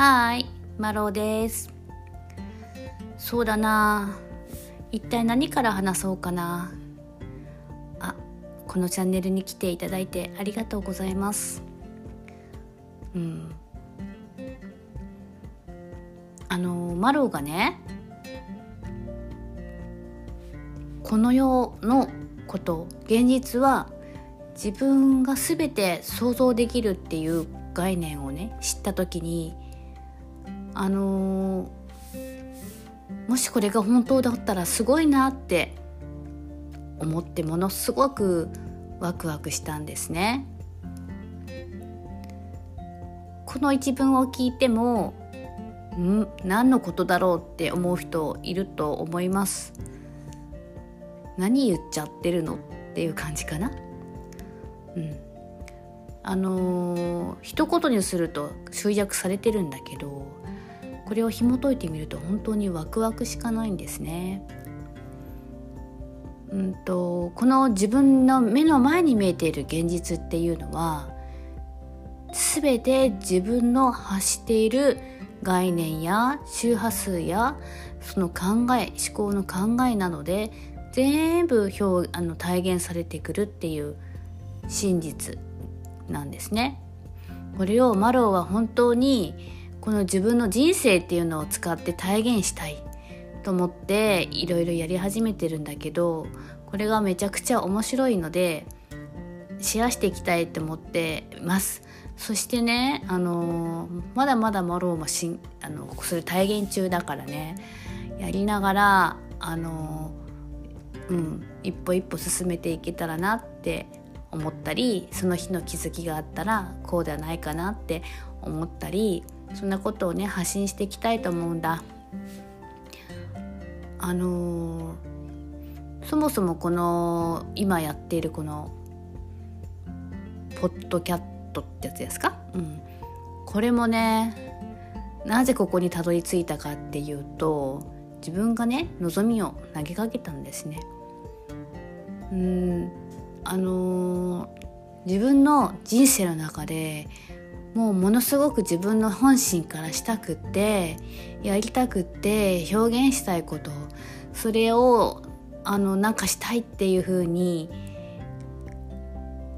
はい、マロです。そうだな。一体何から話そうかな。あ、このチャンネルに来ていただいてありがとうございます。うん。あのマロがね、この世のこと、現実は自分が全て想像できるっていう概念をね知った時にあのーもしこれが本当だったらすごいなって思ってものすごくワクワクしたんですね。この一文を聞いてもん？何のことだろうって思う人いると思います。何言っちゃってるのっていう感じかな。うん、あのー一言にすると集約されてるんだけどこれを紐解いてみると本当にワクワクしかないんですね。うんとこの自分の目の前に見えている現実っていうのは全て自分の発している概念や周波数やその考え思考の考えなので全部表あの体現されてくるっていう真実なんですね。これをマローは本当にこの自分の人生っていうのを使って体現したいと思っていろいろやり始めてるんだけどこれがめちゃくちゃ面白いのでシェアしていきたいと思ってます。そしてね、あのまだまだマローもしんあのそれ体現中だからねやりながらあのうん、一歩一歩進めていけたらなって思ったりその日の気づきがあったらこうではないかなって思ったりそんなことをね発信していきたいと思うんだ。あのーそもそもこの今やっているこのポッドキャットってやつですか、うん、これもねなぜここにたどり着いたかっていうと自分がね望みを投げかけたんですね。うんあのー自分の人生の中でもうものすごく自分の本心からしたくってやりたくって表現したいことそれをあのなんかしたいっていう風に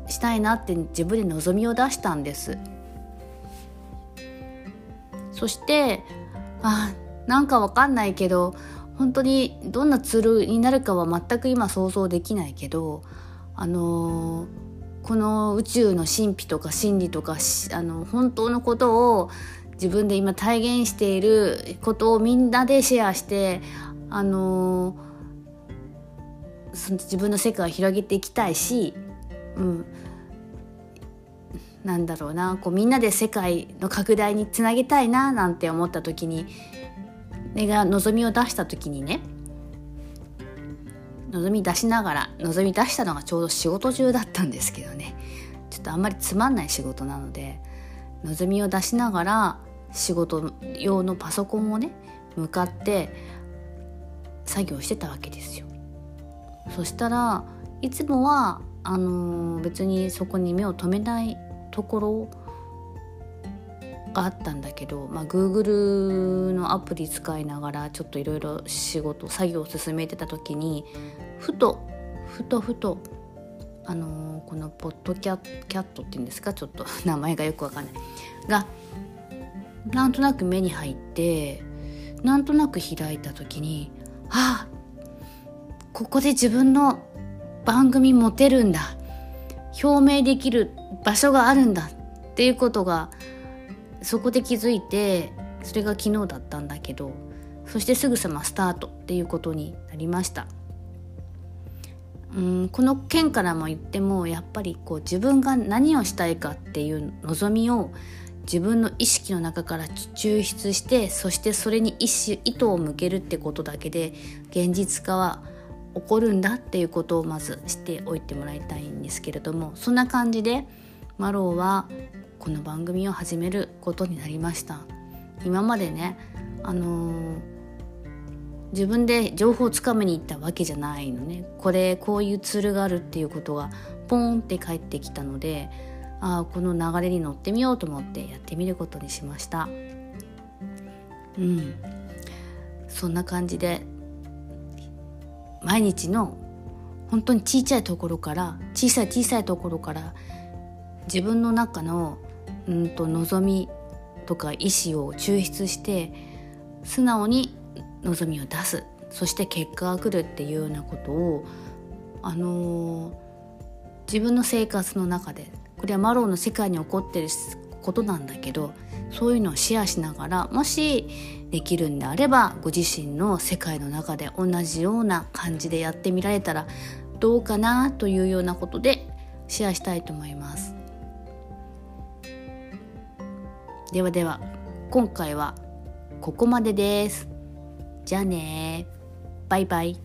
したいなって自分で望みを出したんです。そしてあなんかわかんないけど本当にどんなツールになるかは全く今想像できないけどあのーこの宇宙の神秘とか真理とかあの本当のことを自分で今体現していることをみんなでシェアしてあのその自分の世界を広げていきたいし、うん、なんだろうな。こうみんなで世界の拡大につなげたいななんて思った時に根が望みを出した時にね望み出しながら望み出したのがちょうど仕事中だったんですけどねちょっとあんまりつまんない仕事なので望みを出しながら仕事用のパソコンをね向かって作業してたわけですよ。そしたらいつもはあのー別にそこに目を留めないところがあったんだけど、まあ、Google のアプリ使いながらちょっといろいろ仕事作業を進めてた時にふとふとふとあのーこのポッドキャキャットっていうんですか？ちょっと 名前がよくわかんない。がなんとなく目に入ってなんとなく開いた時にああここで自分の番組持てるんだ。表明できる場所があるんだっていうことがそこで気づいてそれが昨日だったんだけどそしてすぐさまスタートっていうことになりました。うんこの件からも言ってもやっぱりこう自分が何をしたいかっていう望みを自分の意識の中から抽出してそしてそれに意思意図を向けるってことだけで現実化は起こるんだっていうことをまずしておいてもらいたいんですけれどもそんな感じでマローはこの番組を始めることになりました。今までねあのー自分で情報をつかみに行ったわけじゃないのね。これこういうツールがあるっていうことがポーンって返ってきたのでああこの流れに乗ってみようと思ってやってみることにしました。うん。そんな感じで毎日の本当に小さいところから小さい小さいところから自分の中のうんと望みとか意思を抽出して素直に望みを出す。そして結果が来るっていうようなことをあのー、自分の生活の中でこれはマローの世界に起こってることなんだけどそういうのをシェアしながらもしできるんであればご自身の世界の中で同じような感じでやってみられたらどうかなというようなことでシェアしたいと思います。ではでは今回はここまでです。じゃあねバイバイ。